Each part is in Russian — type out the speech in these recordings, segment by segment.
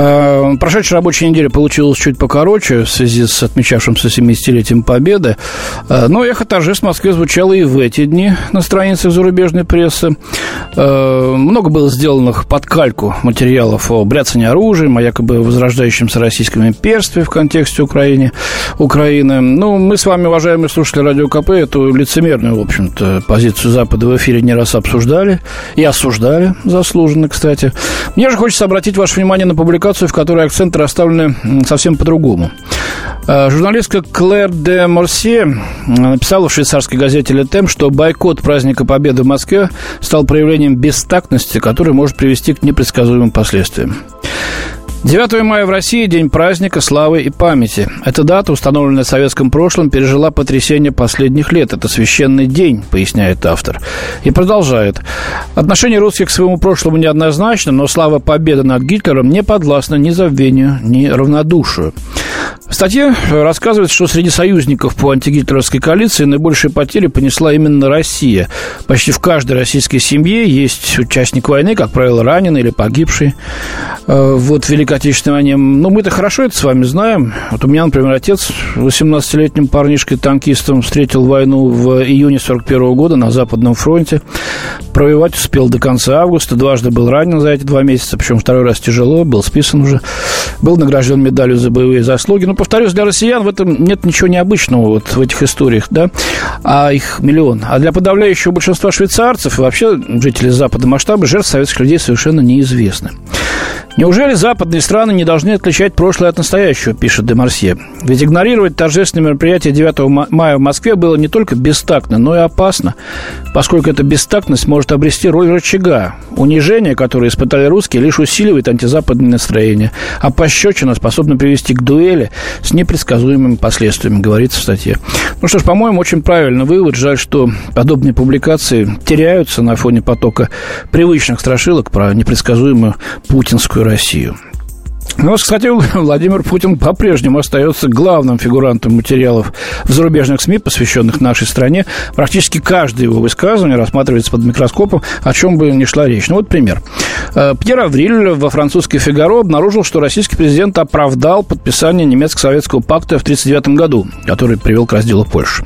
Э, прошедшая рабочая неделя получилась чуть покороче в связи с отмечавшимся 70-летием Победы. Э, но эхо торжеств в Москве звучало и в эти дни на страницах зарубежной прессы. Э, много было сделанных под кальку материалов о бряцании оружием, о якобы возрождающемся российском имперстве в контексте Украины. Украины. Ну, мы с вами, уважаемые слушатели Радио КП, эту лицемерную, в общем-то, позицию Запада в эфире не раз обсуждали и осуждали заслуженно, кстати. Мне же хочется обратить ваше внимание на публикацию публикацию, в которой акценты расставлены совсем по-другому. Э, журналистка Клэр де Морсе написала в швейцарской газете «Летем», что бойкот праздника Победы в Москве стал проявлением бестактности, который может привести к непредсказуемым последствиям. 9 мая в России – день праздника, славы и памяти. Эта дата, установленная в советском прошлом, пережила потрясение последних лет. Это священный день, поясняет автор. И продолжает. Отношение русских к своему прошлому неоднозначно, но слава победы над Гитлером не подвластна ни забвению, ни равнодушию. В статье рассказывается, что среди союзников по антигитлеровской коалиции наибольшие потери понесла именно Россия. Почти в каждой российской семье есть участник войны, как правило, раненый или погибший. Э, вот в Великой Отечественной войне. Ну, мы-то хорошо это с вами знаем. Вот у меня, например, отец 18-летним парнишкой-танкистом встретил войну в июне 41 года на Западном фронте. Провоевать успел до конца августа. Дважды был ранен за эти два месяца, причем второй раз тяжело, был списан уже. Был награжден медалью за боевые заслуги. Ну, повторюсь, для россиян в этом нет ничего необычного вот в этих историях, да, а их миллион. А для подавляющего большинства швейцарцев и вообще жителей западного масштаба жертв советских людей совершенно неизвестны. Неужели западные страны не должны отличать прошлое от настоящего, пишет Демарсье? Ведь игнорировать торжественное мероприятие 9 мая в Москве было не только бестактно, но и опасно, поскольку эта бестактность может обрести роль рычага. Унижение, которое испытали русские, лишь усиливает антизападные настроения, а пощечина способна привести к дуэли с непредсказуемыми последствиями, говорится в статье. Ну что ж, по-моему, очень правильный вывод. Жаль, что подобные публикации теряются на фоне потока привычных страшилок про непредсказуемую путинскую Россию. Ну, кстати, Владимир Путин по-прежнему остается главным фигурантом материалов в зарубежных СМИ, посвященных нашей стране. Практически каждое его высказывание рассматривается под микроскопом, о чем бы ни шла речь. Ну, вот пример. Э, Пьер Авриль во французской «Фигаро» обнаружил, что российский президент оправдал подписание немецко-советского пакта в 1939 году, который привел к разделу Польши.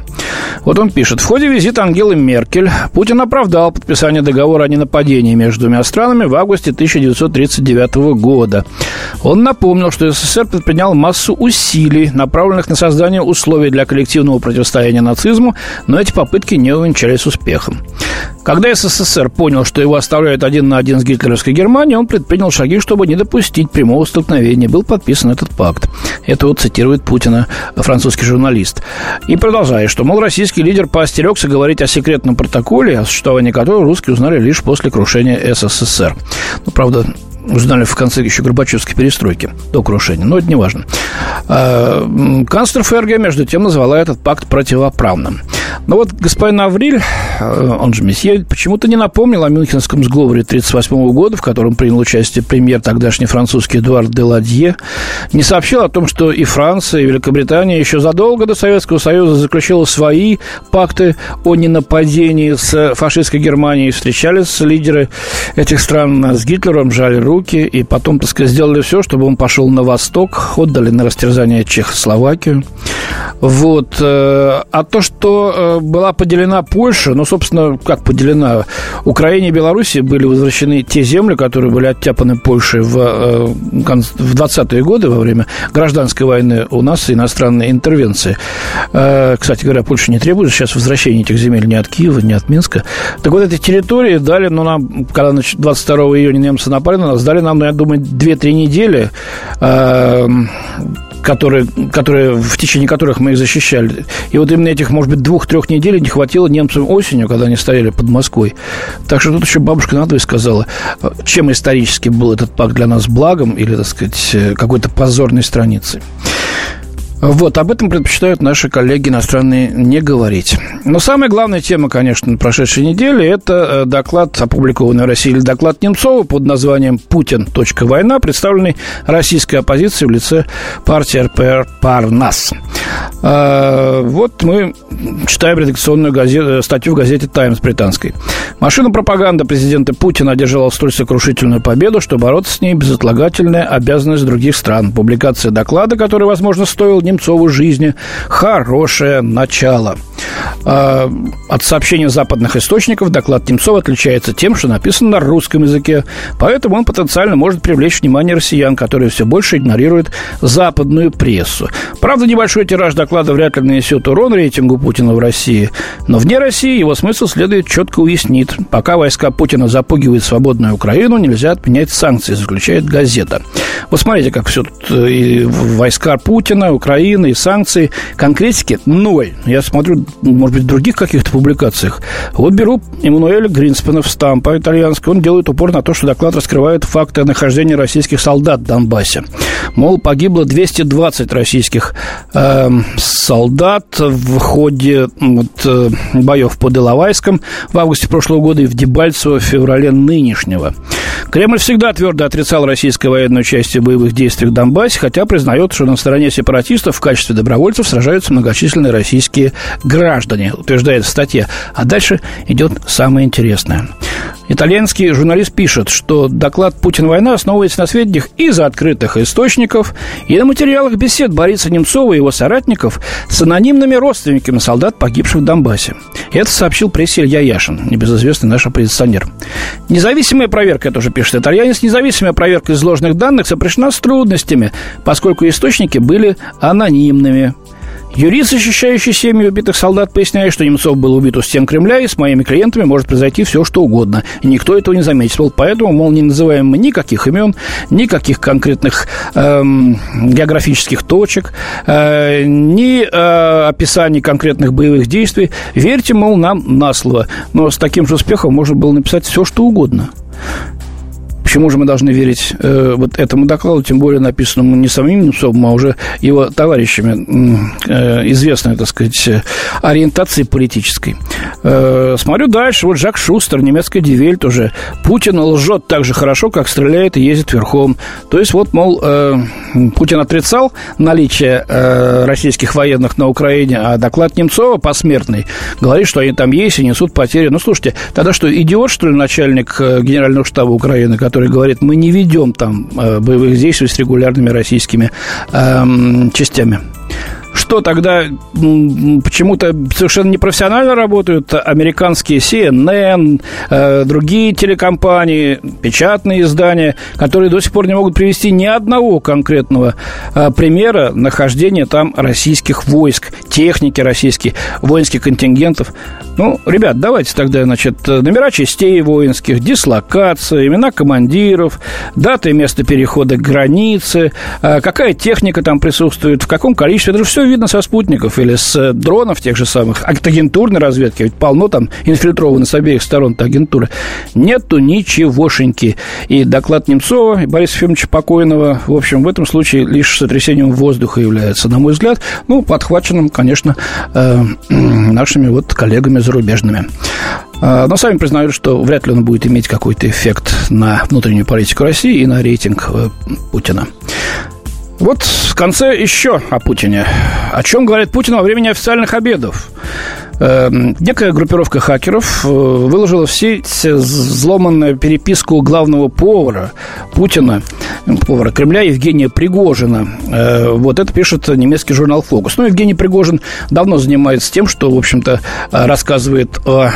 Вот он пишет. В ходе визита Ангелы Меркель Путин оправдал подписание договора о ненападении между двумя странами в августе 1939 года. Он напомнил, что СССР предпринял массу усилий, направленных на создание условий для коллективного противостояния нацизму, но эти попытки не увенчались успехом. Когда СССР понял, что его оставляют один на один с гитлеровской Германией, он предпринял шаги, чтобы не допустить прямого столкновения. Был подписан этот пакт. Это вот цитирует Путина французский журналист. И продолжая, что, мол, российский лидер поостерегся говорить о секретном протоколе, о существовании которого русские узнали лишь после крушения СССР. Ну, правда, узнали в конце еще Горбачевской перестройки, до крушения, но это не важно. А, канцлер ФРГ, между тем, назвала этот пакт противоправным. Но вот господин Авриль, э, он же месье, почему-то не напомнил о Мюнхенском сговоре 1938 года, в котором принял участие премьер тогдашний французский Эдуард де Ладье, не сообщил о том, что и Франция, и Великобритания еще задолго до Советского Союза заключила свои пакты о ненападении с фашистской Германией, встречались лидеры этих стран с Гитлером, жали руки, и потом, так сказать, сделали все, чтобы он пошел на восток, отдали на растерзание Чехословакию. Вот. Э, а то, что э, была поделена Польша, ну, собственно, как поделена? Украине и Беларуси были возвращены те земли, которые были оттяпаны Польшей в, э, в 20-е годы во время гражданской войны у нас иностранные интервенции. Кстати говоря, Польша не требует сейчас возвращения этих земель ни от Киева, ни от Минска. Так вот, эти территории дали, ну, нам, когда 22 июня немцы напали на нас, дали нам, ну, я думаю, 2-3 недели которые, которые, в течение которых мы их защищали. И вот именно этих, может быть, двух-трех недель не хватило немцам осенью, когда они стояли под Москвой. Так что тут еще бабушка надвое сказала, чем исторически был этот пакт для нас благом или, так сказать, какой-то позорной страницей. Вот, об этом предпочитают наши коллеги иностранные не говорить. Но самая главная тема, конечно, прошедшей недели – это э, доклад, опубликованный в России, или доклад Немцова под названием «Путин. Война», представленный российской оппозицией в лице партии РПР «Парнас». А, вот мы читаем редакционную газету, статью в газете «Таймс» британской. Машина пропаганды президента Путина одержала столь сокрушительную победу, что бороться с ней безотлагательная обязанность других стран. Публикация доклада, который, возможно, стоил Немцову жизни, хорошее начало. А, от сообщения западных источников доклад Немцова отличается тем, что написан на русском языке, поэтому он потенциально может привлечь внимание россиян, которые все больше игнорируют западную прессу. Правда, небольшой тираж доклада вряд ли нанесет урон рейтингу Путина в России, но вне России его смысл следует четко уяснить. Пока войска Путина запугивают свободную Украину, нельзя отменять санкции, заключает газета. Вот смотрите, как все тут э, и войска Путина, Украины, и санкции. Конкретики ноль. Я смотрю, может быть, в других каких-то публикациях. Вот беру Эммануэля Гринспена в стампа итальянский. Он делает упор на то, что доклад раскрывает факты нахождения российских солдат в Донбассе. Мол, погибло 220 российских э, солдат в ходе вот, э, боев под Иловайском в августе прошлого года и в Дебальцево в феврале нынешнего. Кремль всегда твердо отрицал российское военное участие в боевых действиях в Донбассе, хотя признает, что на стороне сепаратистов в качестве добровольцев сражаются многочисленные российские граждане, утверждает в статье. А дальше идет самое интересное. Итальянский журналист пишет, что доклад «Путин-война» основывается на сведениях из открытых источников и на материалах бесед Бориса Немцова и его соратников с анонимными родственниками солдат, погибших в Донбассе. Это сообщил прессе Илья Яшин, небезызвестный наш оппозиционер. Независимая проверка, это уже пишет итальянец, независимая проверка изложенных данных сопряжена с трудностями, поскольку источники были анонимными. Юрист, защищающий семьи убитых солдат, поясняет, что Немцов был убит у стен Кремля, и с моими клиентами может произойти все, что угодно. И никто этого не заметил. Поэтому, мол, не называем мы никаких имен, никаких конкретных эм, географических точек, э, ни э, описаний конкретных боевых действий. Верьте, мол, нам на слово. Но с таким же успехом можно было написать все, что угодно. Почему же мы должны верить э, вот этому докладу, тем более написанному не самим Немцовым, а уже его товарищами, э, известной, так сказать, ориентации политической. Э, смотрю дальше, вот Жак Шустер, немецкая Дивельт уже. Путин лжет так же хорошо, как стреляет и ездит верхом. То есть вот, мол, э, Путин отрицал наличие э, российских военных на Украине, а доклад Немцова посмертный говорит, что они там есть и несут потери. Ну, слушайте, тогда что, идиот, что ли, начальник э, Генерального штаба Украины, который который говорит, мы не ведем там э, боевых действий с регулярными российскими э, частями что тогда почему-то совершенно непрофессионально работают американские CNN, э, другие телекомпании, печатные издания, которые до сих пор не могут привести ни одного конкретного э, примера нахождения там российских войск, техники российских, воинских контингентов. Ну, ребят, давайте тогда, значит, номера частей воинских, дислокация, имена командиров, даты и место перехода границы, э, какая техника там присутствует, в каком количестве. Это же все все видно со спутников или с э, дронов тех же самых. От агентурной разведки, ведь полно там инфильтровано с обеих сторон агентуры. Нету ничегошеньки. И доклад Немцова и Бориса Ефимовича Покойного, в общем, в этом случае лишь сотрясением воздуха является, на мой взгляд, ну, подхваченным, конечно, э, нашими вот коллегами зарубежными. Э, но сами признают, что вряд ли он будет иметь какой-то эффект на внутреннюю политику России и на рейтинг Путина. Вот в конце еще о Путине. О чем говорит Путин во время неофициальных обедов. Э, некая группировка хакеров э, выложила в сеть взломанную переписку главного повара Путина, повара Кремля Евгения Пригожина. Э, вот это пишет немецкий журнал «Фокус». Ну, Евгений Пригожин давно занимается тем, что, в общем-то, рассказывает о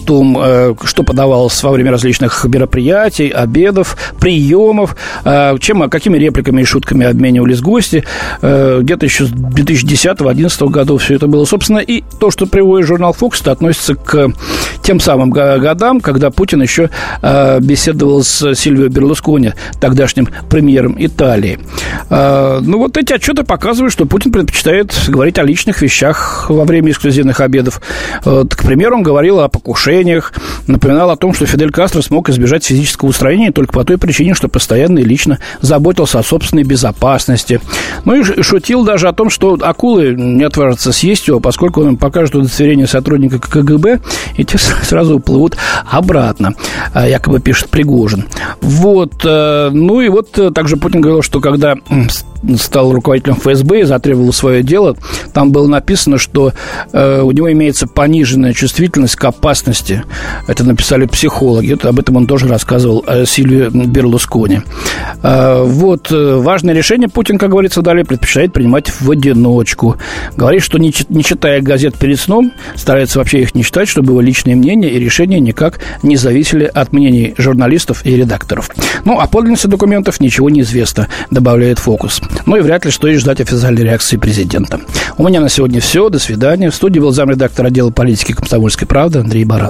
том, э, что подавалось во время различных мероприятий, обедов, приемов, э, чем, какими репликами и шутками обменивались гости. Э, где-то еще с 2010-2011 годов все это было. Собственно, и то, что приводит журнал Fox, относится к тем самым годам, когда Путин еще беседовал с Сильвио Берлускони, тогдашним премьером Италии. Ну, вот эти отчеты показывают, что Путин предпочитает говорить о личных вещах во время эксклюзивных обедов. Вот, к примеру, он говорил о покушении покушениях напоминал о том, что Фидель Кастро смог избежать физического устранения только по той причине, что постоянно и лично заботился о собственной безопасности. Ну и шутил даже о том, что акулы не отважатся съесть его, поскольку он им покажет удостоверение сотрудника КГБ, и те сразу уплывут обратно, а, якобы пишет Пригожин. Вот. Э, ну и вот э, также Путин говорил, что когда стал руководителем ФСБ и затребовал свое дело, там было написано, что э, у него имеется пониженная чувствительность к опасности. Это написали психологи. Об этом он тоже рассказывал э, Сильвию Берлускони. Э, вот. Э, важное решение Путин, как говорится, далее предпочитает принимать в одиночку. Говорит, что не, читая газет перед сном, старается вообще их не читать, чтобы его личные мнения и решения никак не зависели от мнений журналистов и редакторов. Ну, а подлинности документов ничего не известно, добавляет «Фокус». Ну и вряд ли стоит ждать официальной реакции президента. У меня на сегодня все. До свидания. В студии был замредактор отдела политики комсомольской правды Андрей Баран.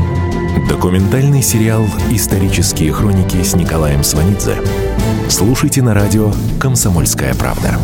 Документальный сериал «Исторические хроники» с Николаем Сванидзе. Слушайте на радио «Комсомольская правда».